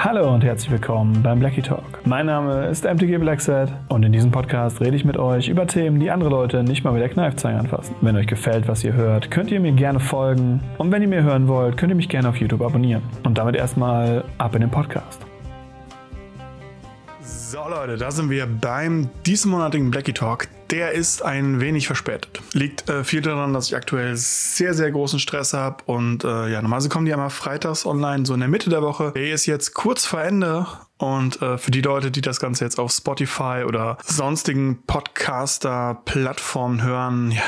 Hallo und herzlich willkommen beim Blackie Talk. Mein Name ist MTG Blackset und in diesem Podcast rede ich mit euch über Themen, die andere Leute nicht mal mit der Kneifzange anfassen. Wenn euch gefällt, was ihr hört, könnt ihr mir gerne folgen und wenn ihr mir hören wollt, könnt ihr mich gerne auf YouTube abonnieren. Und damit erstmal ab in den Podcast. So Leute, da sind wir beim diesmonatigen Blackie Talk. Der ist ein wenig verspätet. Liegt äh, viel daran, dass ich aktuell sehr, sehr großen Stress habe. Und äh, ja, normalerweise kommen die einmal freitags online, so in der Mitte der Woche. Der ist jetzt kurz vor Ende. Und äh, für die Leute, die das Ganze jetzt auf Spotify oder sonstigen Podcaster-Plattformen hören, ja,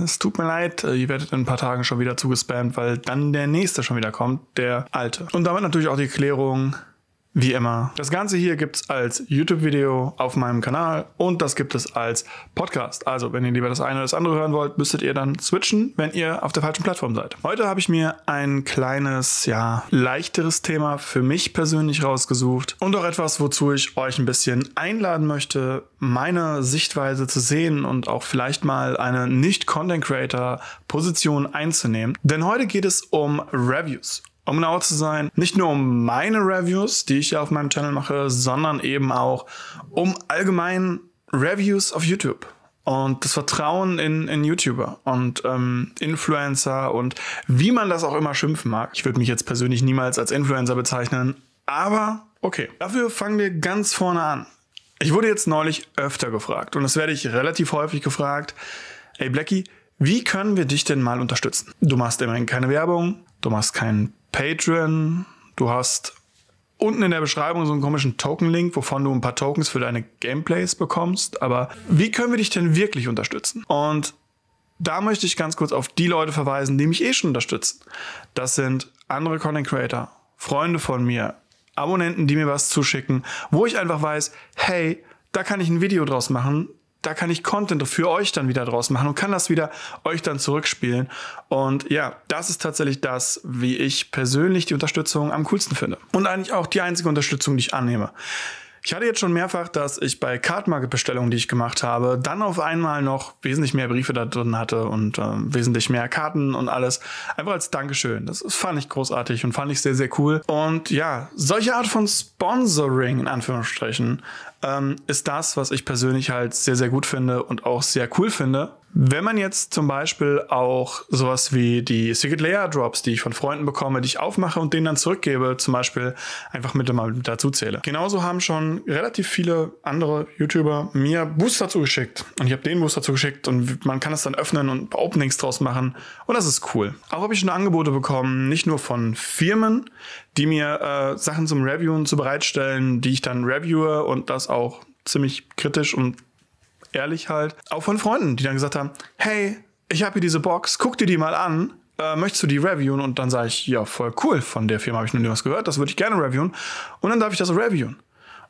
es tut mir leid, äh, ihr werdet in ein paar Tagen schon wieder zugespammt, weil dann der nächste schon wieder kommt, der alte. Und damit natürlich auch die Klärung, wie immer. Das Ganze hier gibt es als YouTube-Video auf meinem Kanal und das gibt es als Podcast. Also, wenn ihr lieber das eine oder das andere hören wollt, müsstet ihr dann switchen, wenn ihr auf der falschen Plattform seid. Heute habe ich mir ein kleines, ja, leichteres Thema für mich persönlich rausgesucht und auch etwas, wozu ich euch ein bisschen einladen möchte, meine Sichtweise zu sehen und auch vielleicht mal eine Nicht-Content-Creator-Position einzunehmen. Denn heute geht es um Reviews um genauer zu sein, nicht nur um meine Reviews, die ich ja auf meinem Channel mache, sondern eben auch um allgemein Reviews auf YouTube und das Vertrauen in, in YouTuber und ähm, Influencer und wie man das auch immer schimpfen mag. Ich würde mich jetzt persönlich niemals als Influencer bezeichnen, aber okay. Dafür fangen wir ganz vorne an. Ich wurde jetzt neulich öfter gefragt und das werde ich relativ häufig gefragt. Ey Blackie, wie können wir dich denn mal unterstützen? Du machst immerhin keine Werbung, du machst keinen Patreon. Du hast unten in der Beschreibung so einen komischen Token-Link, wovon du ein paar Tokens für deine Gameplays bekommst. Aber wie können wir dich denn wirklich unterstützen? Und da möchte ich ganz kurz auf die Leute verweisen, die mich eh schon unterstützen. Das sind andere Content Creator, Freunde von mir, Abonnenten, die mir was zuschicken, wo ich einfach weiß, hey, da kann ich ein Video draus machen, da kann ich Content für euch dann wieder draus machen und kann das wieder euch dann zurückspielen. Und ja, das ist tatsächlich das, wie ich persönlich die Unterstützung am coolsten finde. Und eigentlich auch die einzige Unterstützung, die ich annehme. Ich hatte jetzt schon mehrfach, dass ich bei Cardmarket-Bestellungen, die ich gemacht habe, dann auf einmal noch wesentlich mehr Briefe da drin hatte und äh, wesentlich mehr Karten und alles. Einfach als Dankeschön. Das, das fand ich großartig und fand ich sehr, sehr cool. Und ja, solche Art von Sponsoring in Anführungsstrichen ähm, ist das, was ich persönlich halt sehr, sehr gut finde und auch sehr cool finde. Wenn man jetzt zum Beispiel auch sowas wie die Secret Layer Drops, die ich von Freunden bekomme, die ich aufmache und denen dann zurückgebe, zum Beispiel einfach mit mal dazu zähle. Genauso haben schon relativ viele andere YouTuber mir Booster zugeschickt und ich habe den Booster zugeschickt und man kann es dann öffnen und Openings draus machen und das ist cool. Auch habe ich schon Angebote bekommen, nicht nur von Firmen, die mir äh, Sachen zum Reviewen zu bereitstellen, die ich dann reviewe und das auch ziemlich kritisch und ehrlich halt. Auch von Freunden, die dann gesagt haben, hey, ich habe hier diese Box, guck dir die mal an. Äh, möchtest du die reviewen? Und dann sage ich, ja, voll cool. Von der Firma habe ich noch nie was gehört. Das würde ich gerne reviewen. Und dann darf ich das reviewen.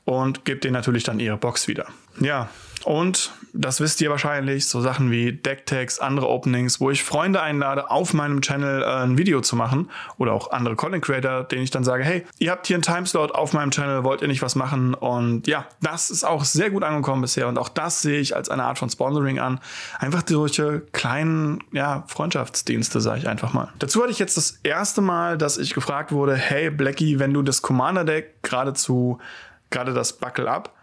Und gebe denen natürlich dann ihre Box wieder. Ja, und das wisst ihr wahrscheinlich, so Sachen wie Decktags, andere Openings, wo ich Freunde einlade, auf meinem Channel äh, ein Video zu machen oder auch andere Content Creator, denen ich dann sage, hey, ihr habt hier einen Timeslot auf meinem Channel, wollt ihr nicht was machen? Und ja, das ist auch sehr gut angekommen bisher und auch das sehe ich als eine Art von Sponsoring an. Einfach solche kleinen, ja, Freundschaftsdienste, sage ich einfach mal. Dazu hatte ich jetzt das erste Mal, dass ich gefragt wurde, hey Blackie, wenn du das Commander Deck geradezu, gerade das Buckle Up,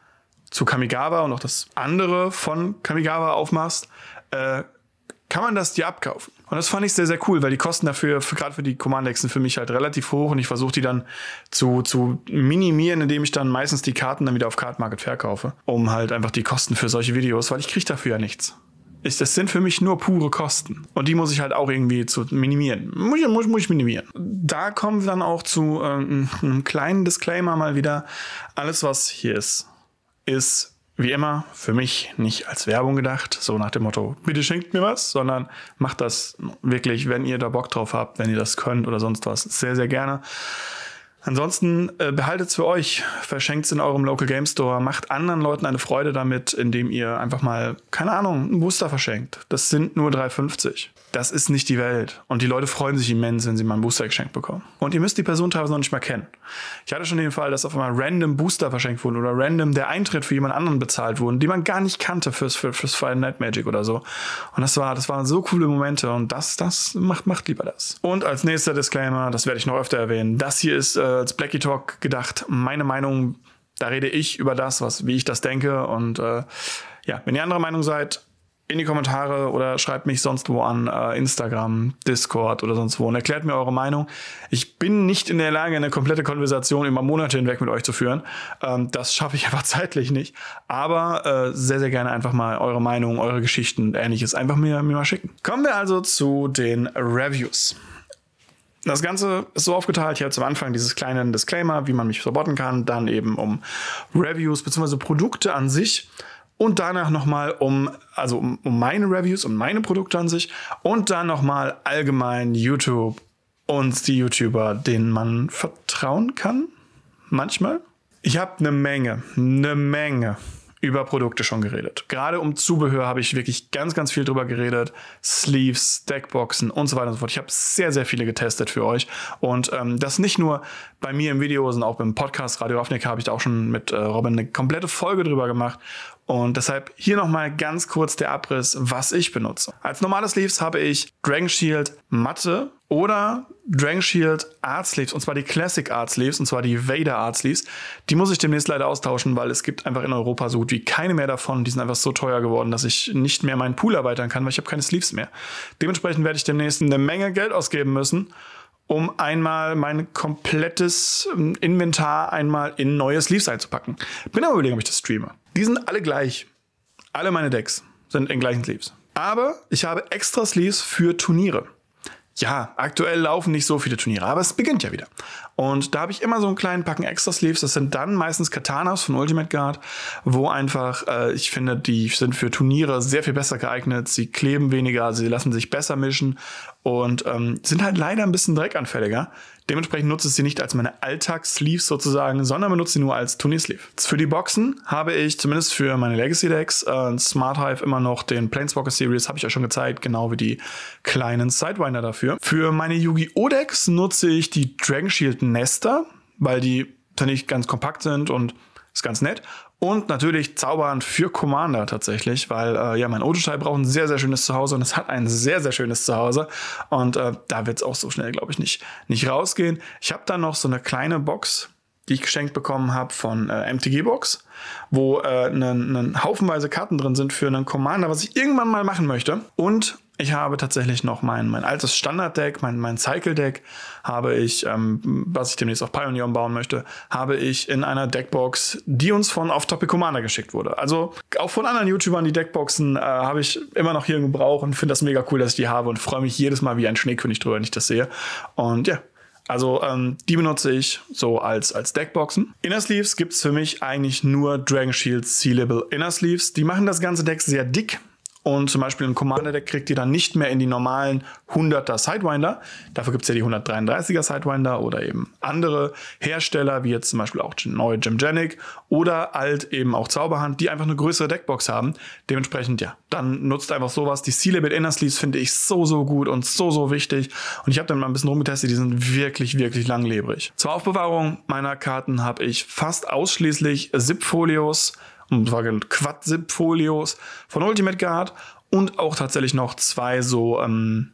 zu Kamigawa und auch das andere von Kamigawa aufmachst, äh, kann man das dir abkaufen. Und das fand ich sehr, sehr cool, weil die Kosten dafür, gerade für die Command-Decks, sind für mich halt relativ hoch und ich versuche die dann zu, zu minimieren, indem ich dann meistens die Karten dann wieder auf Card Market verkaufe, um halt einfach die Kosten für solche Videos, weil ich kriege dafür ja nichts. Ich, das sind für mich nur pure Kosten. Und die muss ich halt auch irgendwie zu minimieren. Muss, muss, muss ich minimieren. Da kommen wir dann auch zu äh, einem kleinen Disclaimer mal wieder. Alles, was hier ist, ist wie immer für mich nicht als Werbung gedacht, so nach dem Motto, bitte schenkt mir was, sondern macht das wirklich, wenn ihr da Bock drauf habt, wenn ihr das könnt oder sonst was, sehr, sehr gerne. Ansonsten äh, behaltet es für euch, verschenkt es in eurem Local Game Store, macht anderen Leuten eine Freude damit, indem ihr einfach mal, keine Ahnung, einen Booster verschenkt. Das sind nur 3,50. Das ist nicht die Welt. Und die Leute freuen sich immens, wenn sie mal einen Booster geschenkt bekommen. Und ihr müsst die Person teilweise noch nicht mal kennen. Ich hatte schon den Fall, dass auf einmal random Booster verschenkt wurden oder random der Eintritt für jemand anderen bezahlt wurden, die man gar nicht kannte fürs, für, fürs Fire Night Magic oder so. Und das war, das waren so coole Momente und das, das macht, macht lieber das. Und als nächster Disclaimer, das werde ich noch öfter erwähnen, das hier ist äh, als Blackie Talk gedacht. Meine Meinung, da rede ich über das, was, wie ich das denke und äh, ja, wenn ihr anderer Meinung seid, in die Kommentare oder schreibt mich sonst wo an, äh, Instagram, Discord oder sonst wo und erklärt mir eure Meinung. Ich bin nicht in der Lage, eine komplette Konversation über Monate hinweg mit euch zu führen. Ähm, das schaffe ich einfach zeitlich nicht. Aber äh, sehr, sehr gerne einfach mal eure Meinung, eure Geschichten und ähnliches einfach mir, mir mal schicken. Kommen wir also zu den Reviews. Das Ganze ist so aufgeteilt, hier zum Anfang dieses kleine Disclaimer, wie man mich supporten kann, dann eben um Reviews bzw. Produkte an sich und danach nochmal um, also um, um meine Reviews und meine Produkte an sich und dann nochmal allgemein YouTube und die YouTuber, denen man vertrauen kann. Manchmal. Ich habe eine Menge, eine Menge über Produkte schon geredet. Gerade um Zubehör habe ich wirklich ganz, ganz viel drüber geredet. Sleeves, Deckboxen und so weiter und so fort. Ich habe sehr, sehr viele getestet für euch. Und ähm, das nicht nur bei mir im Video, sondern auch beim Podcast Radio Ravnik habe ich da auch schon mit äh, Robin eine komplette Folge drüber gemacht. Und deshalb hier nochmal ganz kurz der Abriss, was ich benutze. Als normale Sleeves habe ich Dragon Shield Matte oder Dragon Shield Art Sleeves, und zwar die Classic Art Sleeves, und zwar die Vader Art Sleeves. Die muss ich demnächst leider austauschen, weil es gibt einfach in Europa so gut wie keine mehr davon. Die sind einfach so teuer geworden, dass ich nicht mehr meinen Pool erweitern kann, weil ich habe keine Sleeves mehr. Dementsprechend werde ich demnächst eine Menge Geld ausgeben müssen, um einmal mein komplettes ähm, Inventar einmal in neue Sleeves einzupacken. Bin aber überlegen, ob ich das streame. Die sind alle gleich. Alle meine Decks sind in gleichen Sleeves. Aber ich habe extra Sleeves für Turniere. Ja, aktuell laufen nicht so viele Turniere, aber es beginnt ja wieder. Und da habe ich immer so einen kleinen Packen extra Sleeves. Das sind dann meistens Katanas von Ultimate Guard, wo einfach, äh, ich finde, die sind für Turniere sehr viel besser geeignet. Sie kleben weniger, sie lassen sich besser mischen und ähm, sind halt leider ein bisschen dreckanfälliger. Dementsprechend nutze ich sie nicht als meine Alltagssleeves sozusagen, sondern benutze sie nur als Turniersleeve. Für die Boxen habe ich zumindest für meine Legacy Decks äh, Smart Hive immer noch den Planeswalker Series, habe ich euch schon gezeigt, genau wie die kleinen Sidewinder dafür. Für meine Yu-Gi-Oh! Decks nutze ich die Dragon Shield Nester, weil die finde ich ganz kompakt sind und ist ganz nett. Und natürlich Zaubern für Commander tatsächlich, weil äh, ja, mein Otoshai braucht ein sehr, sehr schönes Zuhause und es hat ein sehr, sehr schönes Zuhause. Und äh, da wird es auch so schnell, glaube ich, nicht, nicht rausgehen. Ich habe dann noch so eine kleine Box, die ich geschenkt bekommen habe von äh, MTG Box, wo äh, ein Haufenweise Karten drin sind für einen Commander, was ich irgendwann mal machen möchte. Und ich habe tatsächlich noch mein, mein altes Standard-Deck, mein, mein Cycle-Deck, habe ich, ähm, was ich demnächst auf Pioneer bauen möchte, habe ich in einer Deckbox, die uns von Off-Topic Commander geschickt wurde. Also auch von anderen YouTubern, die Deckboxen äh, habe ich immer noch hier im Gebrauch und finde das mega cool, dass ich die habe und freue mich jedes Mal wie ein Schneekönig drüber, wenn ich das sehe. Und ja, also ähm, die benutze ich so als, als Deckboxen. Inner Sleeves gibt's für mich eigentlich nur Dragon Shield Sea-Level Inner Sleeves. Die machen das ganze Deck sehr dick. Und zum Beispiel ein Commander-Deck kriegt ihr dann nicht mehr in die normalen 100er Sidewinder. Dafür gibt es ja die 133er Sidewinder oder eben andere Hersteller, wie jetzt zum Beispiel auch neue Gemgenic oder alt eben auch Zauberhand, die einfach eine größere Deckbox haben. Dementsprechend, ja, dann nutzt einfach sowas. Die Seal Limit Inner Sleeves finde ich so, so gut und so, so wichtig. Und ich habe dann mal ein bisschen rumgetestet, die sind wirklich, wirklich langlebig. Zur Aufbewahrung meiner Karten habe ich fast ausschließlich Zip-Folios und zwar Quad-Zip-Folios von Ultimate Guard und auch tatsächlich noch zwei so ähm,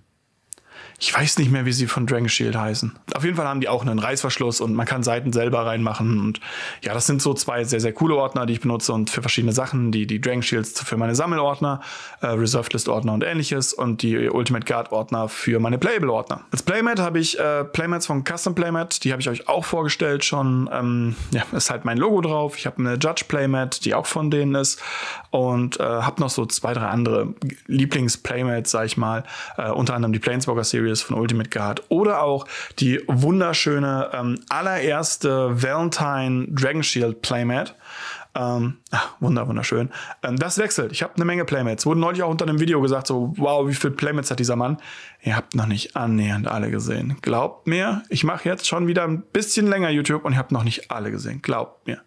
ich weiß nicht mehr, wie sie von Dragon Shield heißen. Auf jeden Fall haben die auch einen Reißverschluss und man kann Seiten selber reinmachen. Und ja, das sind so zwei sehr, sehr coole Ordner, die ich benutze und für verschiedene Sachen. Die, die Dragon Shields für meine Sammelordner, äh, Reserved List Ordner und ähnliches und die Ultimate Guard Ordner für meine Playable Ordner. Als Playmat habe ich äh, Playmats von Custom Playmat, die habe ich euch auch vorgestellt schon. Ähm, ja, ist halt mein Logo drauf. Ich habe eine Judge Playmat, die auch von denen ist. Und äh, habe noch so zwei, drei andere Lieblings-Playmats, sag ich mal. Äh, unter anderem die Planeswalker Series Series von Ultimate Guard oder auch die wunderschöne ähm, allererste Valentine Dragon Shield Playmat. Ähm, ach, wunder, wunderschön. Ähm, das wechselt. Ich habe eine Menge Playmates. Wurde neulich auch unter einem Video gesagt, so, wow, wie viele Playmates hat dieser Mann? Ihr habt noch nicht annähernd alle gesehen. Glaubt mir, ich mache jetzt schon wieder ein bisschen länger YouTube und ihr habt noch nicht alle gesehen. Glaubt mir.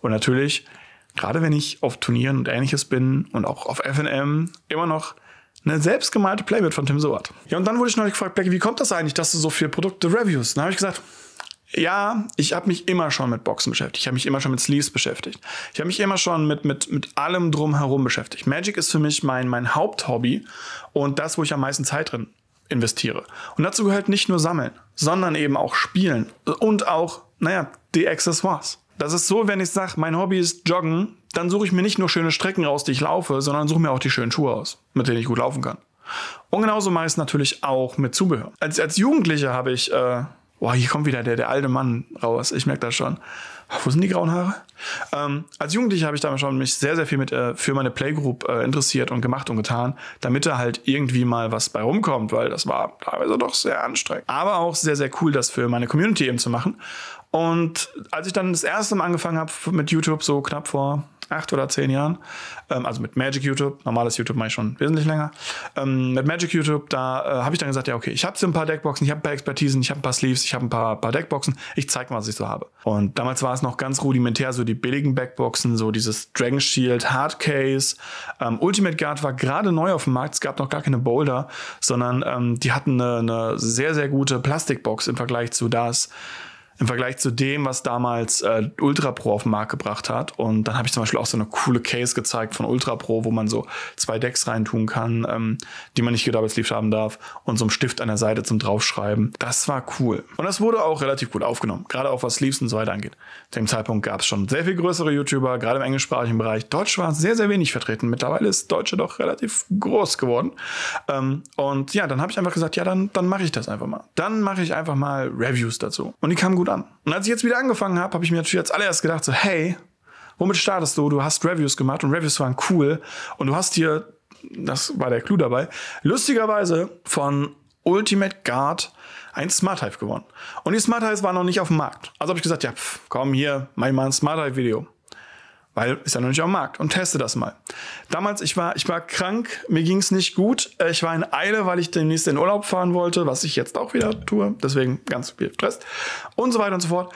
Und natürlich, gerade wenn ich auf Turnieren und ähnliches bin und auch auf FNM, immer noch Eine selbstgemalte Playmate von Tim Soart. Ja, und dann wurde ich neulich gefragt, Blackie, wie kommt das eigentlich, dass du so viele Produkte reviewst? Dann habe ich gesagt, ja, ich habe mich immer schon mit Boxen beschäftigt. Ich habe mich immer schon mit Sleeves beschäftigt. Ich habe mich immer schon mit, mit, mit allem drumherum beschäftigt. Magic ist für mich mein, mein Haupthobby und das, wo ich am meisten Zeit drin investiere. Und dazu gehört nicht nur Sammeln, sondern eben auch Spielen und auch, naja, die Accessoires. Das ist so, wenn ich sage, mein Hobby ist Joggen, dann suche ich mir nicht nur schöne Strecken raus, die ich laufe, sondern suche mir auch die schönen Schuhe aus, mit denen ich gut laufen kann. Und genauso mache ich es natürlich auch mit Zubehör. Als, als Jugendlicher habe ich äh, Boah, hier kommt wieder der, der alte Mann raus. Ich merke das schon. Wo sind die grauen Haare? Ähm, als Jugendlicher habe ich damals schon mich sehr, sehr viel mit äh, für meine Playgroup äh, interessiert und gemacht und getan, damit da halt irgendwie mal was bei rumkommt, weil das war teilweise doch sehr anstrengend. Aber auch sehr, sehr cool, das für meine Community eben zu machen. Und als ich dann das erste Mal angefangen habe mit YouTube, so knapp vor acht oder zehn Jahren. Ähm, also mit Magic YouTube. Normales YouTube mache ich schon wesentlich länger. Ähm, mit Magic YouTube, da äh, habe ich dann gesagt, ja, okay, ich habe ein paar Deckboxen, ich habe ein paar Expertisen, ich habe ein paar Sleeves, ich habe ein paar, paar Deckboxen. Ich zeige mal, was ich so habe. Und damals war es noch ganz rudimentär, so die billigen Backboxen, so dieses Dragon Shield, Hardcase. Ähm, Ultimate Guard war gerade neu auf dem Markt. Es gab noch gar keine Boulder, sondern ähm, die hatten eine, eine sehr, sehr gute Plastikbox im Vergleich zu das im Vergleich zu dem, was damals äh, Ultra Pro auf den Markt gebracht hat. Und dann habe ich zum Beispiel auch so eine coole Case gezeigt von Ultra Pro, wo man so zwei Decks reintun kann, ähm, die man nicht gedouble haben darf und so ein Stift an der Seite zum draufschreiben. Das war cool. Und das wurde auch relativ gut aufgenommen, gerade auch was Sleeves und so weiter angeht. Zu dem Zeitpunkt gab es schon sehr viel größere YouTuber, gerade im englischsprachigen Bereich. Deutsch war sehr, sehr wenig vertreten. Mittlerweile ist Deutsche doch relativ groß geworden. Ähm, und ja, dann habe ich einfach gesagt, ja, dann, dann mache ich das einfach mal. Dann mache ich einfach mal Reviews dazu. Und die kamen gut gut an. Und als ich jetzt wieder angefangen habe, habe ich mir natürlich als allererst gedacht, so, hey, womit startest du? Du hast Reviews gemacht und Reviews waren cool. Und du hast hier, das war der Clou dabei, lustigerweise von Ultimate Guard ein Smart Hive gewonnen. Und die Smart Hives waren noch nicht auf dem Markt. Also habe ich gesagt, ja, pff, komm hier, mach mal ein Smart Hive Video weil ist ja noch nicht dem Markt und teste das mal. Damals, ich war, ich war krank, mir ging es nicht gut. Äh, ich war in Eile, weil ich demnächst in Urlaub fahren wollte, was ich jetzt auch wieder tue. Deswegen ganz viel Stress und so weiter und so fort.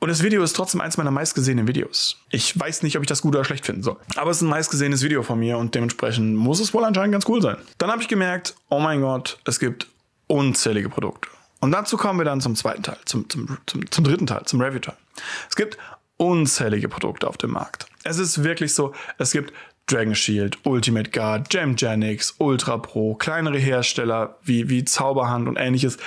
Und das Video ist trotzdem eins meiner meistgesehenen Videos. Ich weiß nicht, ob ich das gut oder schlecht finden soll. Aber es ist ein meistgesehenes Video von mir und dementsprechend muss es wohl anscheinend ganz cool sein. Dann habe ich gemerkt, oh mein Gott, es gibt unzählige Produkte. Und dazu kommen wir dann zum zweiten Teil, zum, zum, zum, zum dritten Teil, zum Review-Teil. Es gibt unzählige Produkte auf dem Markt. Es ist wirklich so, es gibt Dragon Shield, Ultimate Guard, Gemgenix, Ultra Pro, kleinere Hersteller wie, wie Zauberhand und ähnliches.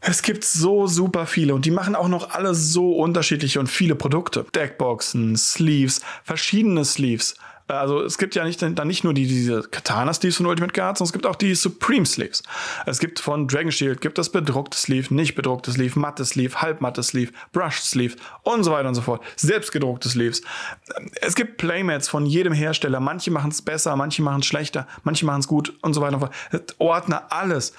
Es gibt so super viele und die machen auch noch alle so unterschiedliche und viele Produkte. Deckboxen, Sleeves, verschiedene Sleeves, also es gibt ja nicht, dann nicht nur die, diese Katana-Sleeves von Ultimate Guard, sondern es gibt auch die Supreme Sleeves. Es gibt von Dragon Shield gibt es bedruckte Sleeve, nicht bedruckte Sleeve, matte Sleeve, halbmatte Sleeve, Brushed Sleeve und so weiter und so fort. Selbstgedruckte Sleeves. Es gibt Playmats von jedem Hersteller. Manche machen es besser, manche machen es schlechter, manche machen es gut und so weiter und so fort. Ordner alles.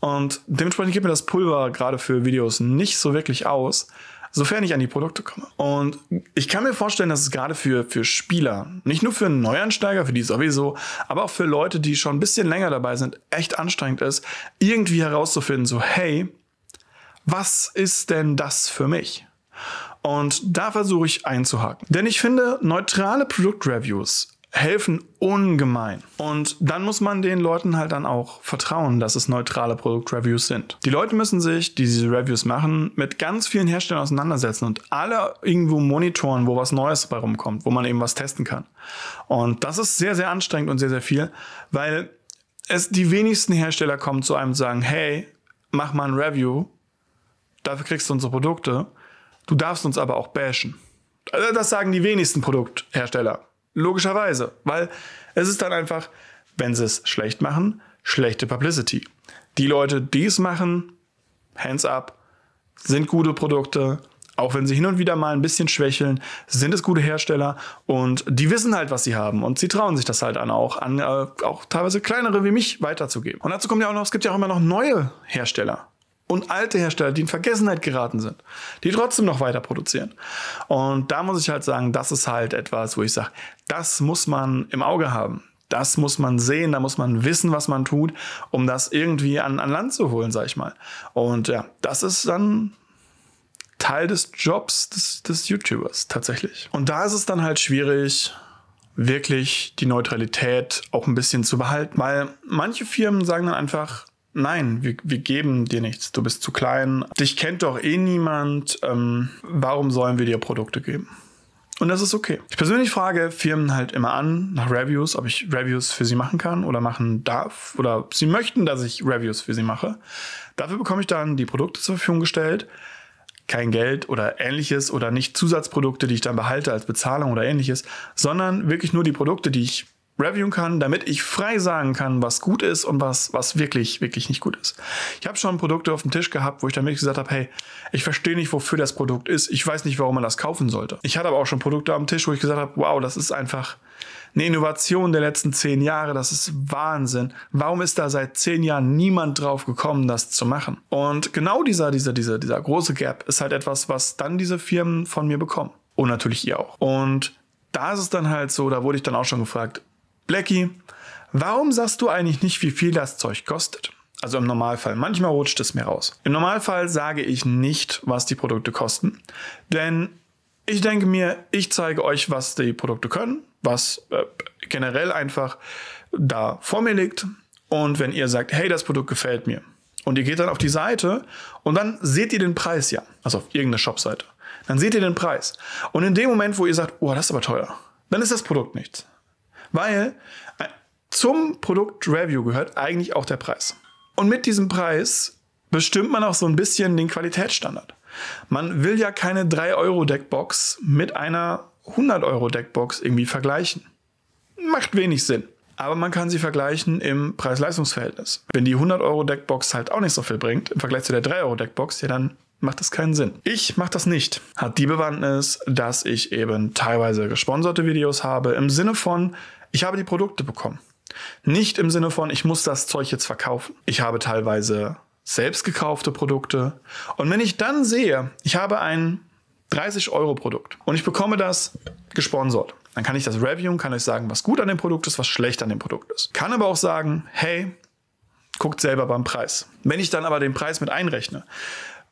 Und dementsprechend gibt mir das Pulver gerade für Videos nicht so wirklich aus sofern ich an die Produkte komme. Und ich kann mir vorstellen, dass es gerade für, für Spieler, nicht nur für Neuansteiger, für die sowieso, aber auch für Leute, die schon ein bisschen länger dabei sind, echt anstrengend ist, irgendwie herauszufinden, so, hey, was ist denn das für mich? Und da versuche ich einzuhaken. Denn ich finde, neutrale Produktreviews helfen ungemein. Und dann muss man den Leuten halt dann auch vertrauen, dass es neutrale Produktreviews sind. Die Leute müssen sich, die diese Reviews machen, mit ganz vielen Herstellern auseinandersetzen und alle irgendwo monitoren, wo was Neues bei rumkommt, wo man eben was testen kann. Und das ist sehr, sehr anstrengend und sehr, sehr viel, weil es die wenigsten Hersteller kommen zu einem und sagen, hey, mach mal ein Review, dafür kriegst du unsere Produkte, du darfst uns aber auch bashen. Also das sagen die wenigsten Produkthersteller. Logischerweise, weil es ist dann einfach, wenn sie es schlecht machen, schlechte Publicity. Die Leute, die es machen, hands up, sind gute Produkte, auch wenn sie hin und wieder mal ein bisschen schwächeln, sind es gute Hersteller und die wissen halt, was sie haben und sie trauen sich das halt an, auch an äh, auch teilweise kleinere wie mich weiterzugeben. Und dazu kommt ja auch noch, es gibt ja auch immer noch neue Hersteller und alte Hersteller, die in Vergessenheit geraten sind, die trotzdem noch weiter produzieren. Und da muss ich halt sagen, das ist halt etwas, wo ich sage, das muss man im Auge haben. Das muss man sehen, da muss man wissen, was man tut, um das irgendwie an, an Land zu holen, sag ich mal. Und ja, das ist dann Teil des Jobs des, des YouTubers tatsächlich. Und da ist es dann halt schwierig, wirklich die Neutralität auch ein bisschen zu behalten, weil manche Firmen sagen dann einfach, nein, wir, wir geben dir nichts, du bist zu klein, dich kennt doch eh niemand, ähm, warum sollen wir dir Produkte geben? Und das ist okay. Ich persönlich frage Firmen halt immer an nach Reviews, ob ich Reviews für sie machen kann oder machen darf oder sie möchten, dass ich Reviews für sie mache. Dafür bekomme ich dann die Produkte zur Verfügung gestellt kein Geld oder ähnliches oder nicht Zusatzprodukte, die ich dann behalte als Bezahlung oder ähnliches, sondern wirklich nur die Produkte, die ich reviewen kann, damit ich frei sagen kann, was gut ist und was, was wirklich, wirklich nicht gut ist. Ich habe schon Produkte auf dem Tisch gehabt, wo ich dann wirklich gesagt habe, hey, ich verstehe nicht, wofür das Produkt ist. Ich weiß nicht, warum man das kaufen sollte. Ich hatte aber auch schon Produkte am Tisch, wo ich gesagt habe, wow, das ist einfach eine Innovation der letzten zehn Jahre, das ist Wahnsinn. Warum ist da seit zehn Jahren niemand drauf gekommen, das zu machen? Und genau dieser, dieser, dieser, dieser große Gap ist halt etwas, was dann diese Firmen von mir bekommen. Und natürlich ihr auch. Und da ist es dann halt so, da wurde ich dann auch schon gefragt, Blackie, warum sagst du eigentlich nicht, wie viel das Zeug kostet? Also im Normalfall. Manchmal rutscht es mir raus. Im Normalfall sage ich nicht, was die Produkte kosten. Denn ich denke mir, ich zeige euch, was die Produkte können was äh, generell einfach da vor mir liegt. Und wenn ihr sagt, hey, das Produkt gefällt mir, und ihr geht dann auf die Seite und dann seht ihr den Preis ja, also auf irgendeiner Shopseite. Dann seht ihr den Preis. Und in dem Moment, wo ihr sagt, oh, das ist aber teuer, dann ist das Produkt nichts. Weil äh, zum Produkt-Review gehört eigentlich auch der Preis. Und mit diesem Preis bestimmt man auch so ein bisschen den Qualitätsstandard. Man will ja keine 3-Euro-Deckbox mit einer 100 Euro Deckbox irgendwie vergleichen. Macht wenig Sinn. Aber man kann sie vergleichen im Preis-Leistungs-Verhältnis. Wenn die 100 Euro Deckbox halt auch nicht so viel bringt, im Vergleich zu der 3 Euro Deckbox, ja dann macht das keinen Sinn. Ich mache das nicht. Hat die Bewandtnis, dass ich eben teilweise gesponserte Videos habe, im Sinne von, ich habe die Produkte bekommen. Nicht im Sinne von, ich muss das Zeug jetzt verkaufen. Ich habe teilweise selbst gekaufte Produkte. Und wenn ich dann sehe, ich habe ein 30 Euro Produkt und ich bekomme das gesponsert. Dann kann ich das reviewen, kann ich sagen, was gut an dem Produkt ist, was schlecht an dem Produkt ist. Kann aber auch sagen, hey, guckt selber beim Preis. Wenn ich dann aber den Preis mit einrechne,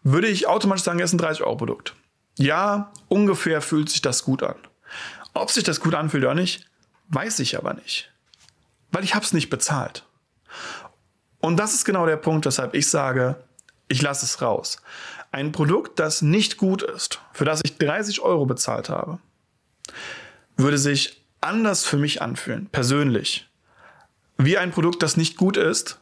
würde ich automatisch sagen, es ist ein 30 Euro Produkt. Ja, ungefähr fühlt sich das gut an. Ob sich das gut anfühlt oder nicht, weiß ich aber nicht. Weil ich habe es nicht bezahlt. Und das ist genau der Punkt, weshalb ich sage, ich lasse es raus. Ein Produkt, das nicht gut ist, für das ich 30 Euro bezahlt habe, würde sich anders für mich anfühlen, persönlich, wie ein Produkt, das nicht gut ist,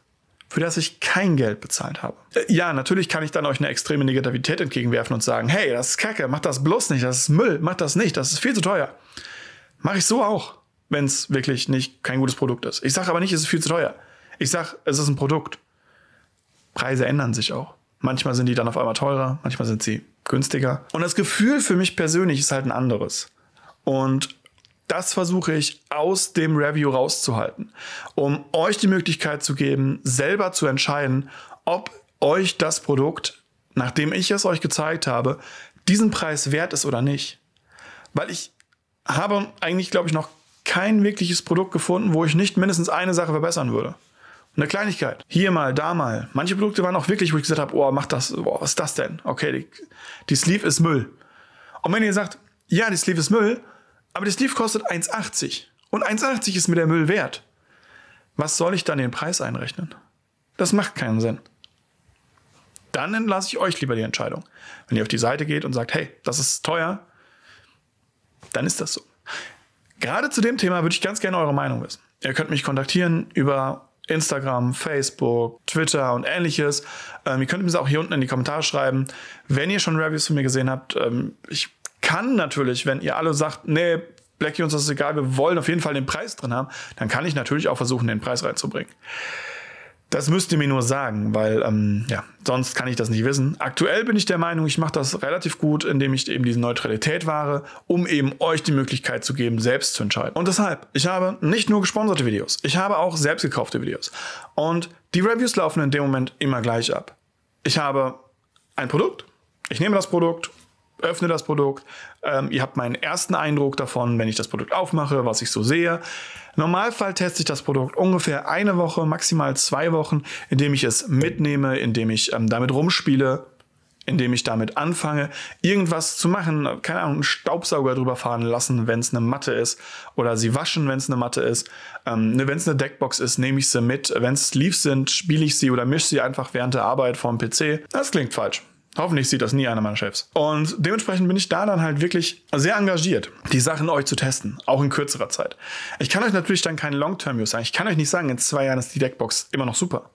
für das ich kein Geld bezahlt habe. Äh, ja, natürlich kann ich dann euch eine extreme Negativität entgegenwerfen und sagen, hey, das ist Kacke, mach das bloß nicht, das ist Müll, mach das nicht, das ist viel zu teuer. Mache ich so auch, wenn es wirklich nicht kein gutes Produkt ist. Ich sage aber nicht, es ist viel zu teuer. Ich sage, es ist ein Produkt. Preise ändern sich auch. Manchmal sind die dann auf einmal teurer, manchmal sind sie günstiger. Und das Gefühl für mich persönlich ist halt ein anderes. Und das versuche ich aus dem Review rauszuhalten, um euch die Möglichkeit zu geben, selber zu entscheiden, ob euch das Produkt, nachdem ich es euch gezeigt habe, diesen Preis wert ist oder nicht. Weil ich habe eigentlich, glaube ich, noch kein wirkliches Produkt gefunden, wo ich nicht mindestens eine Sache verbessern würde. Eine Kleinigkeit. Hier mal, da mal. Manche Produkte waren auch wirklich, wo ich gesagt habe, oh, mach das, oh, was ist das denn? Okay, die, die Sleeve ist Müll. Und wenn ihr sagt, ja, die Sleeve ist Müll, aber die Sleeve kostet 1,80 und 1,80 ist mir der Müll wert. Was soll ich dann den Preis einrechnen? Das macht keinen Sinn. Dann entlasse ich euch lieber die Entscheidung. Wenn ihr auf die Seite geht und sagt, hey, das ist teuer, dann ist das so. Gerade zu dem Thema würde ich ganz gerne eure Meinung wissen. Ihr könnt mich kontaktieren über Instagram, Facebook, Twitter und ähnliches. Ähm, ihr könnt mir das auch hier unten in die Kommentare schreiben, wenn ihr schon Reviews von mir gesehen habt. Ähm, ich kann natürlich, wenn ihr alle sagt, nee, Blackie, uns das ist egal, wir wollen auf jeden Fall den Preis drin haben, dann kann ich natürlich auch versuchen, den Preis reinzubringen. Das müsst ihr mir nur sagen, weil ähm, ja, sonst kann ich das nicht wissen. Aktuell bin ich der Meinung, ich mache das relativ gut, indem ich eben diese Neutralität wahre, um eben euch die Möglichkeit zu geben, selbst zu entscheiden. Und deshalb, ich habe nicht nur gesponserte Videos, ich habe auch selbst gekaufte Videos. Und die Reviews laufen in dem Moment immer gleich ab. Ich habe ein Produkt, ich nehme das Produkt öffne das Produkt. Ähm, ihr habt meinen ersten Eindruck davon, wenn ich das Produkt aufmache, was ich so sehe. Normalfall teste ich das Produkt ungefähr eine Woche, maximal zwei Wochen, indem ich es mitnehme, indem ich ähm, damit rumspiele. indem ich damit anfange, irgendwas zu machen, keine Ahnung, einen Staubsauger drüber fahren lassen, wenn es eine Matte ist, oder sie waschen, wenn es eine Matte ist. Ähm, ne, wenn es eine Deckbox ist, nehme ich sie mit. Wenn es Leaves sind, spiele ich sie oder mische sie einfach während der Arbeit vom PC. Das klingt falsch. Hoffentlich sieht das nie einer meiner Chefs. Und dementsprechend bin ich da dann halt wirklich sehr engagiert, die Sachen euch zu testen, auch in kürzerer Zeit. Ich kann euch natürlich dann keinen Long-Term-Use sagen. Ich kann euch nicht sagen, in zwei Jahren ist die Deckbox immer noch super.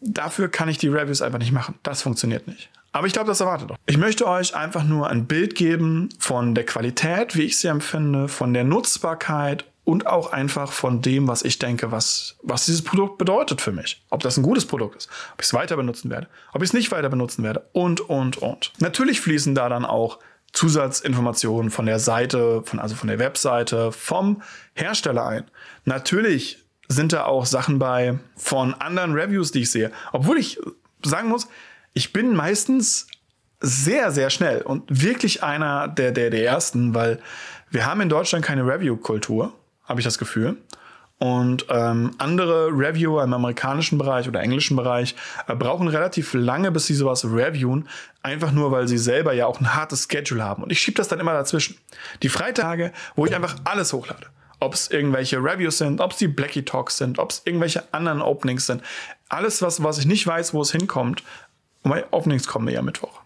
Dafür kann ich die Reviews einfach nicht machen. Das funktioniert nicht. Aber ich glaube, das erwartet doch. Ich möchte euch einfach nur ein Bild geben von der Qualität, wie ich sie empfinde, von der Nutzbarkeit und auch einfach von dem, was ich denke, was, was dieses Produkt bedeutet für mich. Ob das ein gutes Produkt ist, ob ich es weiter benutzen werde, ob ich es nicht weiter benutzen werde und, und, und. Natürlich fließen da dann auch Zusatzinformationen von der Seite, von, also von der Webseite, vom Hersteller ein. Natürlich sind da auch Sachen bei von anderen Reviews, die ich sehe. Obwohl ich sagen muss, ich bin meistens sehr, sehr schnell und wirklich einer der, der, der ersten, weil wir haben in Deutschland keine Review-Kultur, habe ich das Gefühl. Und ähm, andere Reviewer im amerikanischen Bereich oder englischen Bereich äh, brauchen relativ lange, bis sie sowas reviewen, einfach nur, weil sie selber ja auch ein hartes Schedule haben. Und ich schiebe das dann immer dazwischen. Die Freitage, wo ich einfach alles hochlade. Ob es irgendwelche Reviews sind, ob es die Blackie Talks sind, ob es irgendwelche anderen Openings sind. Alles, was, was ich nicht weiß, wo es hinkommt, meine Openings kommen ja Mittwoch.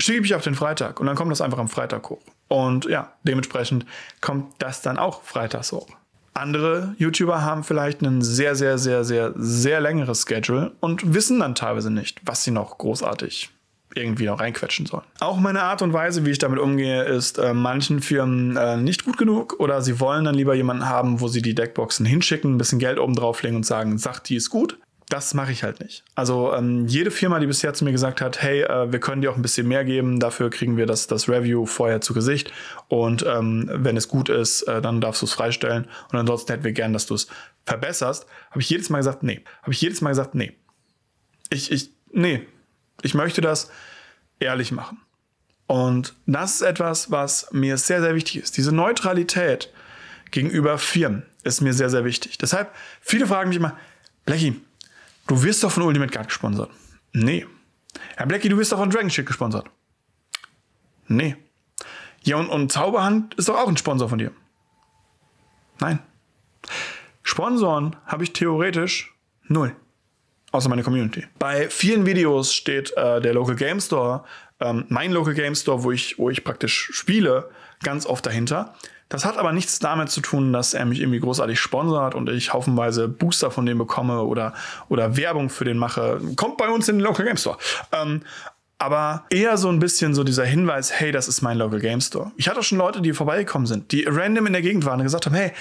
Schiebe ich auf den Freitag und dann kommt das einfach am Freitag hoch. Und ja, dementsprechend kommt das dann auch freitags hoch. Andere YouTuber haben vielleicht ein sehr, sehr, sehr, sehr, sehr längeres Schedule und wissen dann teilweise nicht, was sie noch großartig irgendwie noch reinquetschen sollen. Auch meine Art und Weise, wie ich damit umgehe, ist äh, manchen Firmen äh, nicht gut genug oder sie wollen dann lieber jemanden haben, wo sie die Deckboxen hinschicken, ein bisschen Geld oben drauflegen und sagen, sagt, die ist gut das mache ich halt nicht. Also ähm, jede Firma, die bisher zu mir gesagt hat, hey, äh, wir können dir auch ein bisschen mehr geben, dafür kriegen wir das, das Review vorher zu Gesicht und ähm, wenn es gut ist, äh, dann darfst du es freistellen und ansonsten hätten wir gern, dass du es verbesserst, habe ich jedes Mal gesagt, nee. Habe ich jedes Mal gesagt, nee. Ich, ich, nee. Ich möchte das ehrlich machen. Und das ist etwas, was mir sehr, sehr wichtig ist. Diese Neutralität gegenüber Firmen ist mir sehr, sehr wichtig. Deshalb, viele fragen mich immer, Blechi, Du wirst doch von Ultimate Guard gesponsert. Nee. Herr Blackie, du wirst doch von Dragon Shit gesponsert. Nee. Ja, und, und Zauberhand ist doch auch ein Sponsor von dir. Nein. Sponsoren habe ich theoretisch null. Außer meine Community. Bei vielen Videos steht äh, der Local Game Store, ähm, mein Local Game Store, wo ich, wo ich praktisch spiele, ganz oft dahinter. Das hat aber nichts damit zu tun, dass er mich irgendwie großartig sponsert und ich haufenweise Booster von dem bekomme oder, oder Werbung für den mache. Kommt bei uns in den Local Game Store. Ähm, aber eher so ein bisschen so dieser Hinweis, hey, das ist mein Local Game Store. Ich hatte schon Leute, die vorbeigekommen sind, die random in der Gegend waren und gesagt haben, hey,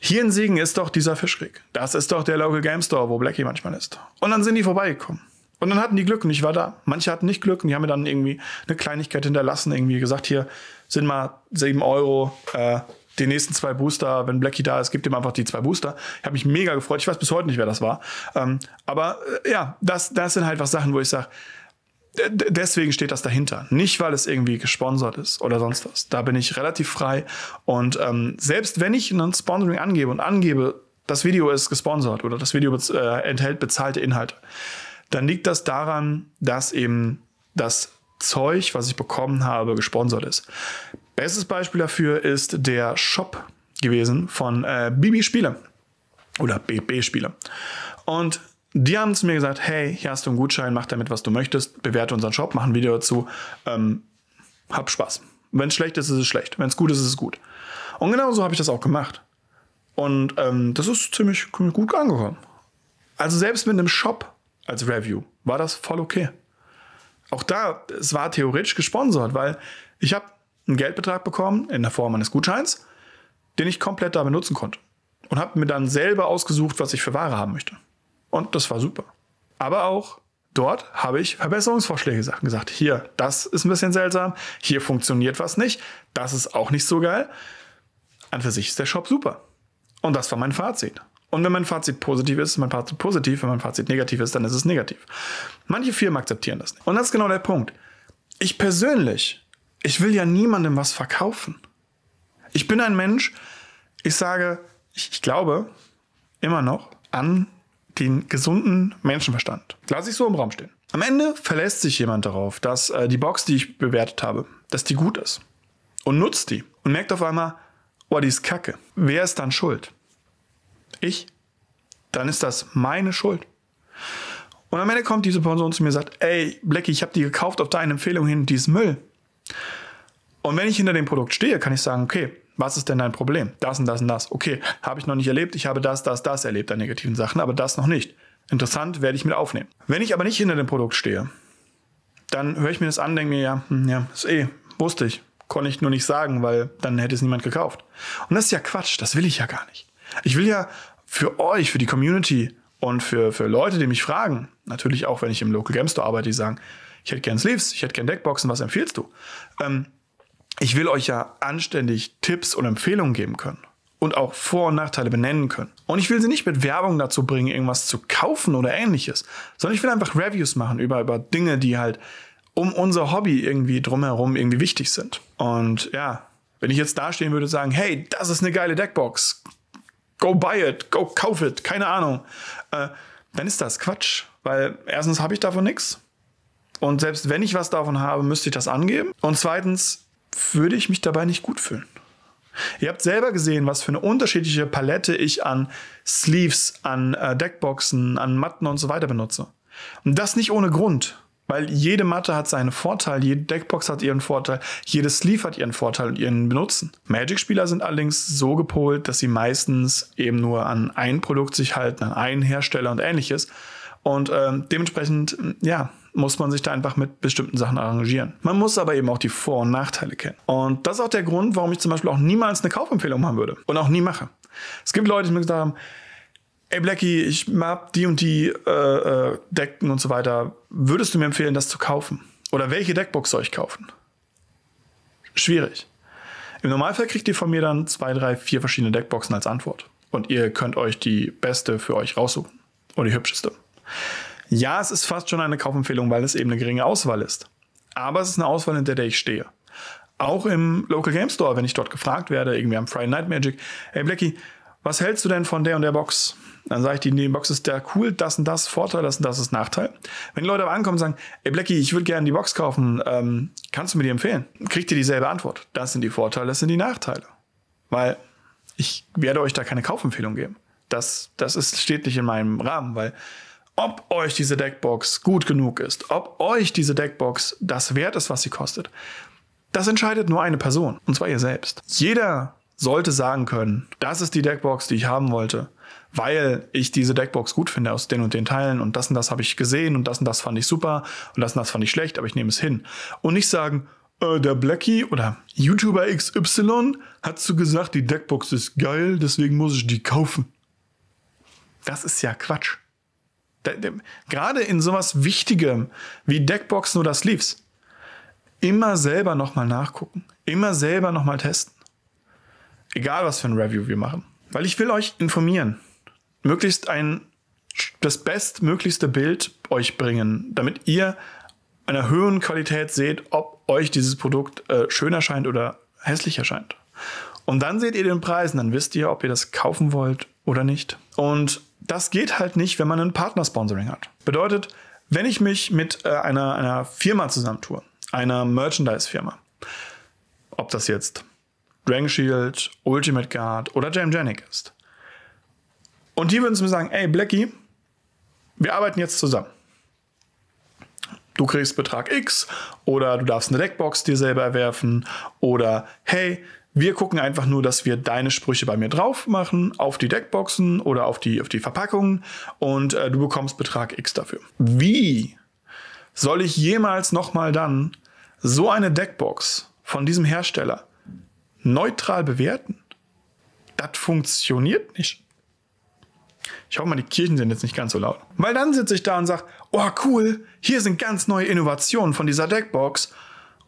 hier in Siegen ist doch dieser Fischkrieg. Das ist doch der Local Game Store, wo Blackie manchmal ist. Und dann sind die vorbeigekommen. Und dann hatten die Glück und ich war da. Manche hatten nicht Glück und die haben mir dann irgendwie eine Kleinigkeit hinterlassen, irgendwie gesagt, hier sind mal sieben Euro, äh, die nächsten zwei Booster, wenn Blackie da ist, gibt ihm einfach die zwei Booster. Ich habe mich mega gefreut. Ich weiß bis heute nicht, wer das war. Ähm, aber äh, ja, das, das sind halt was Sachen, wo ich sage, deswegen steht das dahinter. Nicht, weil es irgendwie gesponsert ist oder sonst was. Da bin ich relativ frei. Und ähm, selbst wenn ich ein Sponsoring angebe und angebe, das Video ist gesponsert oder das Video äh, enthält bezahlte Inhalte, dann liegt das daran, dass eben das Zeug, was ich bekommen habe, gesponsert ist. Bestes Beispiel dafür ist der Shop gewesen von äh, Bibi Spiele oder BB Spiele. Und die haben zu mir gesagt, hey, hier hast du einen Gutschein, mach damit, was du möchtest, bewerte unseren Shop, mach ein Video dazu, ähm, hab Spaß. Wenn es schlecht ist, ist es schlecht. Wenn es gut ist, ist es gut. Und genau so habe ich das auch gemacht. Und ähm, das ist ziemlich gut angekommen. Also selbst mit einem Shop als Review war das voll okay. Auch da, es war theoretisch gesponsert, weil ich habe einen Geldbetrag bekommen in der Form eines Gutscheins, den ich komplett da benutzen konnte. Und habe mir dann selber ausgesucht, was ich für Ware haben möchte. Und das war super. Aber auch dort habe ich Verbesserungsvorschläge gesagt. Hier, das ist ein bisschen seltsam. Hier funktioniert was nicht. Das ist auch nicht so geil. An für sich ist der Shop super. Und das war mein Fazit. Und wenn mein Fazit positiv ist, ist mein Fazit positiv. Wenn mein Fazit negativ ist, dann ist es negativ. Manche Firmen akzeptieren das nicht. Und das ist genau der Punkt. Ich persönlich, ich will ja niemandem was verkaufen. Ich bin ein Mensch, ich sage, ich, ich glaube immer noch an den gesunden Menschenverstand. Lass ich so im Raum stehen. Am Ende verlässt sich jemand darauf, dass äh, die Box, die ich bewertet habe, dass die gut ist. Und nutzt die. Und merkt auf einmal, oh, die ist kacke. Wer ist dann schuld? Ich? Dann ist das meine Schuld. Und am Ende kommt diese Person zu mir und sagt, ey, Blackie, ich habe die gekauft auf deine Empfehlung hin, die ist Müll. Und wenn ich hinter dem Produkt stehe, kann ich sagen, okay, was ist denn dein Problem? Das und das und das. Okay, habe ich noch nicht erlebt. Ich habe das, das, das erlebt an negativen Sachen, aber das noch nicht. Interessant, werde ich mit aufnehmen. Wenn ich aber nicht hinter dem Produkt stehe, dann höre ich mir das an, denke mir, ja, hm, ja, ist eh, wusste ich. Konnte ich nur nicht sagen, weil dann hätte es niemand gekauft. Und das ist ja Quatsch, das will ich ja gar nicht. Ich will ja für euch, für die Community und für, für Leute, die mich fragen, natürlich auch, wenn ich im Local Game Store arbeite, die sagen, ich hätte gern Sleeves, ich hätte gern Deckboxen, was empfiehlst du? Ähm, ich will euch ja anständig Tipps und Empfehlungen geben können und auch Vor- und Nachteile benennen können. Und ich will sie nicht mit Werbung dazu bringen, irgendwas zu kaufen oder ähnliches, sondern ich will einfach Reviews machen über, über Dinge, die halt um unser Hobby irgendwie drumherum irgendwie wichtig sind. Und ja, wenn ich jetzt dastehen würde und sagen, hey, das ist eine geile Deckbox, go buy it, go kauf it, keine Ahnung, äh, dann ist das Quatsch, weil erstens habe ich davon nichts und selbst wenn ich was davon habe, müsste ich das angeben und zweitens würde ich mich dabei nicht gut fühlen. Ihr habt selber gesehen, was für eine unterschiedliche Palette ich an Sleeves, an äh, Deckboxen, an Matten und so weiter benutze. Und das nicht ohne Grund. Weil jede Matte hat seinen Vorteil, jede Deckbox hat ihren Vorteil, jedes Sleeve hat ihren Vorteil und ihren Benutzen. Magic-Spieler sind allerdings so gepolt, dass sie meistens eben nur an ein Produkt sich halten, an einen Hersteller und ähnliches. Und ähm, dementsprechend, ja, muss man sich da einfach mit bestimmten Sachen arrangieren. Man muss aber eben auch die Vor- und Nachteile kennen. Und das ist auch der Grund, warum ich zum Beispiel auch niemals eine Kaufempfehlung machen würde und auch nie mache. Es gibt Leute, die mir gesagt haben, ey Blackie, ich hab die und die äh, äh, Decken und so weiter. Würdest du mir empfehlen, das zu kaufen? Oder welche Deckbox soll ich kaufen? Schwierig. Im Normalfall kriegt ihr von mir dann zwei, drei, vier verschiedene Deckboxen als Antwort. Und ihr könnt euch die beste für euch raussuchen. Oder die hübscheste. Ja, es ist fast schon eine Kaufempfehlung, weil es eben eine geringe Auswahl ist. Aber es ist eine Auswahl, hinter der ich stehe. Auch im Local Game Store, wenn ich dort gefragt werde, irgendwie am Friday Night Magic, hey Blackie, was hältst du denn von der und der Box? Dann sage ich, die, die Box ist der cool, das und das Vorteil, das und das ist Nachteil. Wenn die Leute aber ankommen und sagen, ey Blackie, ich würde gerne die Box kaufen, ähm, kannst du mir die empfehlen? Kriegt ihr dieselbe Antwort. Das sind die Vorteile, das sind die Nachteile. Weil ich werde euch da keine Kaufempfehlung geben. Das, das ist, steht nicht in meinem Rahmen, weil ob euch diese Deckbox gut genug ist, ob euch diese Deckbox das wert ist, was sie kostet, das entscheidet nur eine Person, und zwar ihr selbst. Jeder sollte sagen können, das ist die Deckbox, die ich haben wollte, weil ich diese Deckbox gut finde aus den und den Teilen und das und das habe ich gesehen und das und das fand ich super und das und das fand ich schlecht, aber ich nehme es hin. Und nicht sagen, äh, der Blackie oder YouTuber XY hat so gesagt, die Deckbox ist geil, deswegen muss ich die kaufen. Das ist ja Quatsch. Gerade in sowas Wichtigem wie Deckboxen oder Sleeves. Immer selber nochmal nachgucken. Immer selber nochmal testen. Egal, was für ein Review wir machen. Weil ich will euch informieren. Möglichst ein, das bestmöglichste Bild euch bringen, damit ihr einer höheren Qualität seht, ob euch dieses Produkt äh, schön erscheint oder hässlich erscheint. Und dann seht ihr den Preis und dann wisst ihr, ob ihr das kaufen wollt oder nicht. Und das geht halt nicht, wenn man ein Partner-Sponsoring hat. Bedeutet, wenn ich mich mit äh, einer, einer Firma zusammentue, einer Merchandise-Firma, ob das jetzt Dragon Shield, Ultimate Guard oder Jam Janik ist, und die würden zu mir sagen, ey Blackie, wir arbeiten jetzt zusammen. Du kriegst Betrag X oder du darfst eine Deckbox dir selber erwerfen oder hey, wir gucken einfach nur, dass wir deine Sprüche bei mir drauf machen, auf die Deckboxen oder auf die, auf die Verpackungen und äh, du bekommst Betrag X dafür. Wie soll ich jemals nochmal dann so eine Deckbox von diesem Hersteller neutral bewerten? Das funktioniert nicht. Ich hoffe mal, die Kirchen sind jetzt nicht ganz so laut. Weil dann sitze ich da und sage, oh cool, hier sind ganz neue Innovationen von dieser Deckbox.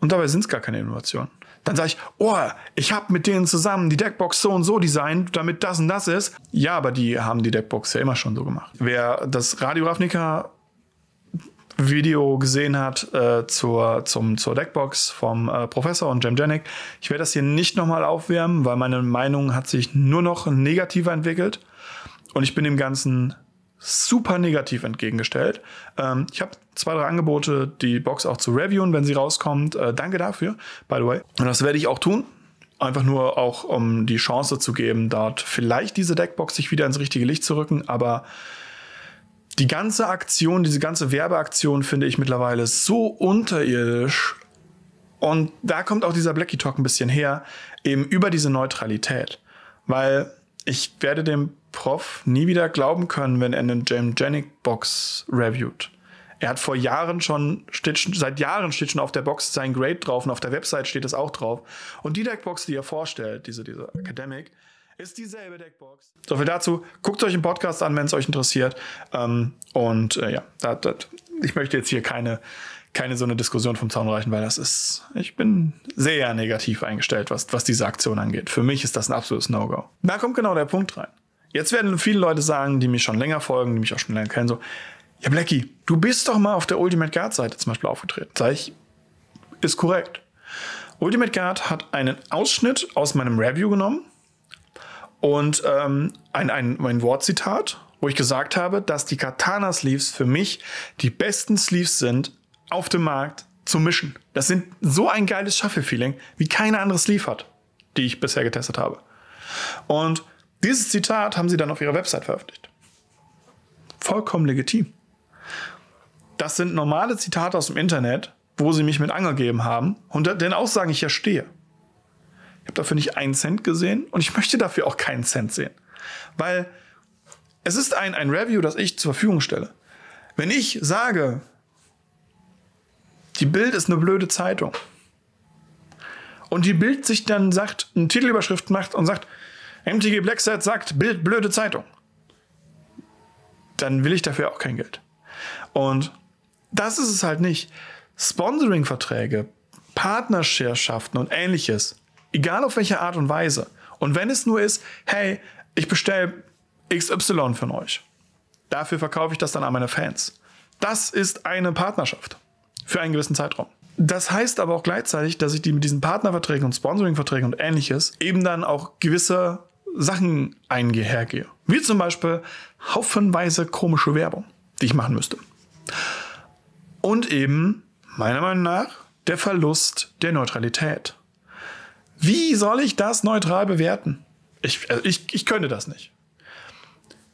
Und dabei sind es gar keine Innovationen. Dann sage ich, oh, ich habe mit denen zusammen die Deckbox so und so designt, damit das und das ist. Ja, aber die haben die Deckbox ja immer schon so gemacht. Wer das Radio Ravnica Video gesehen hat äh, zur, zum, zur Deckbox vom äh, Professor und Jamgenic. Ich werde das hier nicht nochmal aufwärmen, weil meine Meinung hat sich nur noch negativer entwickelt. Und ich bin dem Ganzen super negativ entgegengestellt. Ähm, ich habe zwei, drei Angebote, die Box auch zu reviewen, wenn sie rauskommt. Äh, danke dafür, by the way. Und das werde ich auch tun. Einfach nur auch, um die Chance zu geben, dort vielleicht diese Deckbox sich wieder ins richtige Licht zu rücken. Aber die ganze Aktion, diese ganze Werbeaktion finde ich mittlerweile so unterirdisch. Und da kommt auch dieser Blackie Talk ein bisschen her, eben über diese Neutralität. Weil ich werde dem Prof nie wieder glauben können, wenn er eine James Janik Box reviewt. Er hat vor Jahren schon, steht, seit Jahren steht schon auf der Box sein Grade drauf und auf der Website steht es auch drauf. Und die Deckbox, die er vorstellt, diese, diese Academic, ist dieselbe Deckbox. So viel dazu. Guckt euch den Podcast an, wenn es euch interessiert. Ähm, und äh, ja, dat, dat, ich möchte jetzt hier keine, keine so eine Diskussion vom Zaun reichen, weil das ist, ich bin sehr negativ eingestellt, was, was diese Aktion angeht. Für mich ist das ein absolutes No-Go. Da kommt genau der Punkt rein. Jetzt werden viele Leute sagen, die mich schon länger folgen, die mich auch schon länger kennen, so, ja, Blackie, du bist doch mal auf der Ultimate Guard Seite zum Beispiel aufgetreten. Sag ich, ist korrekt. Ultimate Guard hat einen Ausschnitt aus meinem Review genommen und ähm, ein, ein, ein Wortzitat, wo ich gesagt habe, dass die Katana Sleeves für mich die besten Sleeves sind auf dem Markt zu mischen. Das sind so ein geiles Shuffle-Feeling, wie keine andere Sleeve hat, die ich bisher getestet habe. Und dieses Zitat haben sie dann auf ihrer Website veröffentlicht. Vollkommen legitim. Das sind normale Zitate aus dem Internet, wo sie mich mit angegeben haben und den Aussagen ich ja stehe. Habe dafür nicht einen Cent gesehen und ich möchte dafür auch keinen Cent sehen. Weil es ist ein, ein Review, das ich zur Verfügung stelle. Wenn ich sage, die Bild ist eine blöde Zeitung und die Bild sich dann sagt, eine Titelüberschrift macht und sagt, MTG Blackset sagt, Bild blöde Zeitung, dann will ich dafür auch kein Geld. Und das ist es halt nicht. Sponsoring-Verträge, Partnerschaften und ähnliches, egal auf welche Art und Weise. Und wenn es nur ist, hey, ich bestelle XY von euch. Dafür verkaufe ich das dann an meine Fans. Das ist eine Partnerschaft für einen gewissen Zeitraum. Das heißt aber auch gleichzeitig, dass ich die mit diesen Partnerverträgen und Sponsoring-Verträgen und ähnliches eben dann auch gewisse Sachen eingehergehe. Wie zum Beispiel haufenweise komische Werbung, die ich machen müsste. Und eben, meiner Meinung nach, der Verlust der Neutralität. Wie soll ich das neutral bewerten? Ich, also ich, ich könnte das nicht.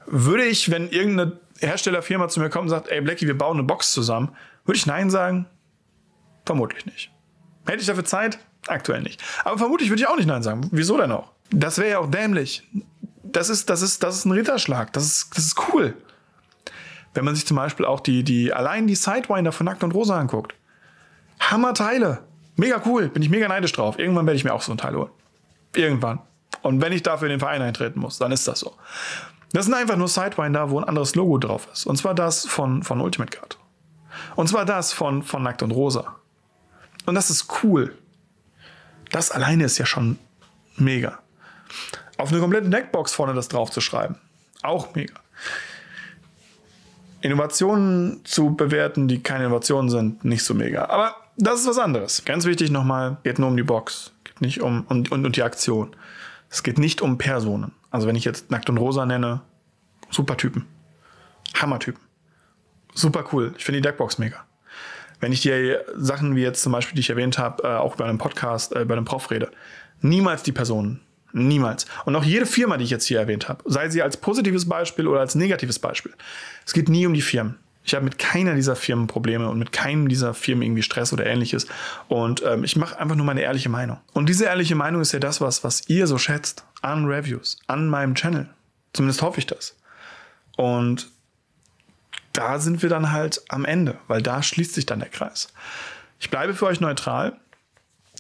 Würde ich, wenn irgendeine Herstellerfirma zu mir kommt und sagt, ey Blackie, wir bauen eine Box zusammen, würde ich Nein sagen? Vermutlich nicht. Hätte ich dafür Zeit? Aktuell nicht. Aber vermutlich würde ich auch nicht Nein sagen. Wieso denn auch? Das wäre ja auch dämlich. Das ist, das ist, das ist ein Ritterschlag. Das ist, das ist cool. Wenn man sich zum Beispiel auch die, die, allein die Sidewinder von Nackt und Rosa anguckt. Hammer-Teile. Mega cool. Bin ich mega neidisch drauf. Irgendwann werde ich mir auch so ein Teil holen. Irgendwann. Und wenn ich dafür in den Verein eintreten muss, dann ist das so. Das sind einfach nur Sidewinder, wo ein anderes Logo drauf ist. Und zwar das von, von Ultimate Guard. Und zwar das von, von Nackt und Rosa. Und das ist cool. Das alleine ist ja schon mega. Auf eine komplette Deckbox vorne das drauf zu schreiben. Auch mega. Innovationen zu bewerten, die keine Innovationen sind, nicht so mega. Aber das ist was anderes. Ganz wichtig nochmal, geht nur um die Box, geht nicht um, um und, und die Aktion. Es geht nicht um Personen. Also wenn ich jetzt Nackt und Rosa nenne, super Typen. Hammertypen. Super cool. Ich finde die Deckbox mega. Wenn ich dir Sachen wie jetzt zum Beispiel, die ich erwähnt habe, äh, auch bei einem Podcast, äh, bei einem Prof rede, niemals die Personen Niemals. Und auch jede Firma, die ich jetzt hier erwähnt habe, sei sie als positives Beispiel oder als negatives Beispiel, es geht nie um die Firmen. Ich habe mit keiner dieser Firmen Probleme und mit keinem dieser Firmen irgendwie Stress oder ähnliches. Und ähm, ich mache einfach nur meine ehrliche Meinung. Und diese ehrliche Meinung ist ja das, was, was ihr so schätzt an Reviews, an meinem Channel. Zumindest hoffe ich das. Und da sind wir dann halt am Ende, weil da schließt sich dann der Kreis. Ich bleibe für euch neutral.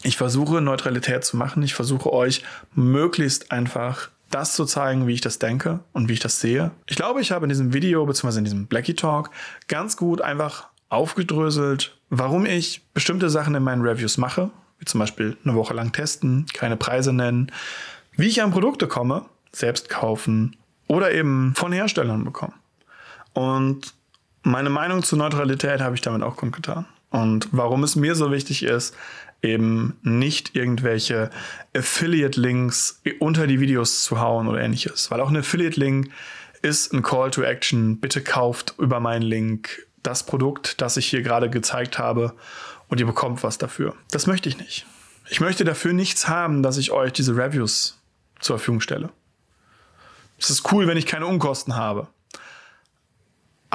Ich versuche Neutralität zu machen. Ich versuche euch möglichst einfach das zu zeigen, wie ich das denke und wie ich das sehe. Ich glaube, ich habe in diesem Video bzw. in diesem Blackie Talk ganz gut einfach aufgedröselt, warum ich bestimmte Sachen in meinen Reviews mache, wie zum Beispiel eine Woche lang testen, keine Preise nennen, wie ich an Produkte komme, selbst kaufen oder eben von Herstellern bekommen. Und meine Meinung zur Neutralität habe ich damit auch kundgetan. Und warum es mir so wichtig ist, eben nicht irgendwelche Affiliate-Links unter die Videos zu hauen oder ähnliches. Weil auch ein Affiliate-Link ist ein Call to Action. Bitte kauft über meinen Link das Produkt, das ich hier gerade gezeigt habe und ihr bekommt was dafür. Das möchte ich nicht. Ich möchte dafür nichts haben, dass ich euch diese Reviews zur Verfügung stelle. Es ist cool, wenn ich keine Unkosten habe.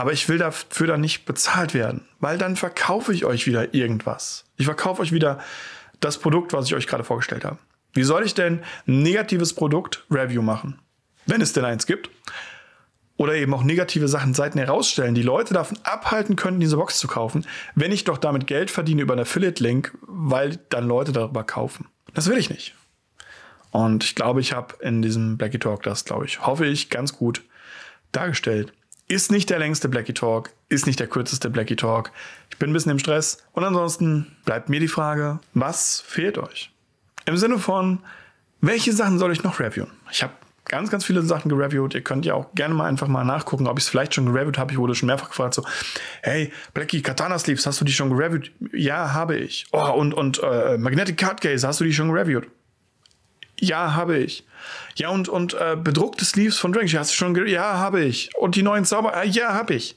Aber ich will dafür dann nicht bezahlt werden, weil dann verkaufe ich euch wieder irgendwas. Ich verkaufe euch wieder das Produkt, was ich euch gerade vorgestellt habe. Wie soll ich denn ein negatives Produkt Review machen? Wenn es denn eins gibt. Oder eben auch negative Sachen Seiten herausstellen, die Leute davon abhalten können, diese Box zu kaufen, wenn ich doch damit Geld verdiene über einen Affiliate-Link, weil dann Leute darüber kaufen. Das will ich nicht. Und ich glaube, ich habe in diesem Blackie Talk das, glaube ich, hoffe ich, ganz gut dargestellt. Ist nicht der längste Blackie Talk, ist nicht der kürzeste Blackie Talk. Ich bin ein bisschen im Stress. Und ansonsten bleibt mir die Frage, was fehlt euch? Im Sinne von, welche Sachen soll ich noch reviewen? Ich habe ganz, ganz viele Sachen gereviewt. Ihr könnt ja auch gerne mal einfach mal nachgucken, ob ich es vielleicht schon gereviewt habe. Ich wurde schon mehrfach gefragt, so, hey, Blackie, Katana Sleeves, hast du die schon gereviewt? Ja, habe ich. Oh, und, und äh, Magnetic Card Case, hast du die schon gereviewt? Ja, habe ich. Ja, und, und äh, bedruckte Sleeves von Drink, hast du schon Ja, habe ich. Und die neuen Zauber? Äh, ja, habe ich.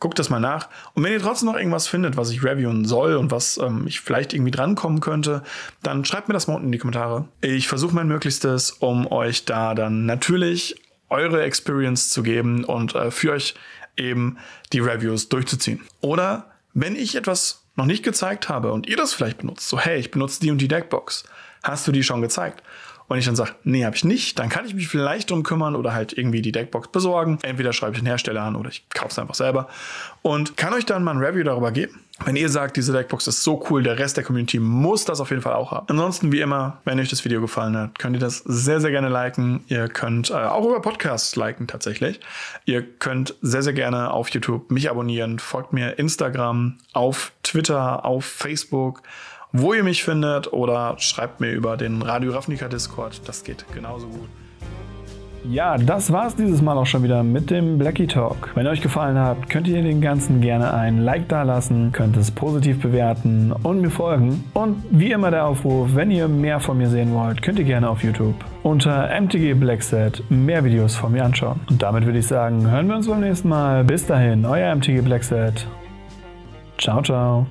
Guckt das mal nach. Und wenn ihr trotzdem noch irgendwas findet, was ich reviewen soll und was ähm, ich vielleicht irgendwie drankommen könnte, dann schreibt mir das mal unten in die Kommentare. Ich versuche mein Möglichstes, um euch da dann natürlich eure Experience zu geben und äh, für euch eben die Reviews durchzuziehen. Oder wenn ich etwas noch nicht gezeigt habe und ihr das vielleicht benutzt, so hey, ich benutze die und die Deckbox, hast du die schon gezeigt? Und ich dann sage, nee, habe ich nicht, dann kann ich mich vielleicht drum kümmern oder halt irgendwie die Deckbox besorgen. Entweder schreibe ich den Hersteller an oder ich kaufe es einfach selber und kann euch dann mal ein Review darüber geben. Wenn ihr sagt, diese Deckbox ist so cool, der Rest der Community muss das auf jeden Fall auch haben. Ansonsten, wie immer, wenn euch das Video gefallen hat, könnt ihr das sehr, sehr gerne liken. Ihr könnt äh, auch über Podcasts liken tatsächlich. Ihr könnt sehr, sehr gerne auf YouTube mich abonnieren. Folgt mir Instagram, auf Twitter, auf Facebook wo ihr mich findet oder schreibt mir über den Radio Ravnica Discord. Das geht genauso gut. Ja, das war's dieses Mal auch schon wieder mit dem Blackie Talk. Wenn euch gefallen hat, könnt ihr den Ganzen gerne ein Like da lassen, könnt es positiv bewerten und mir folgen. Und wie immer der Aufruf, wenn ihr mehr von mir sehen wollt, könnt ihr gerne auf YouTube unter MTG Blackset mehr Videos von mir anschauen. Und damit würde ich sagen, hören wir uns beim nächsten Mal. Bis dahin, euer MTG Blackset. Ciao, ciao.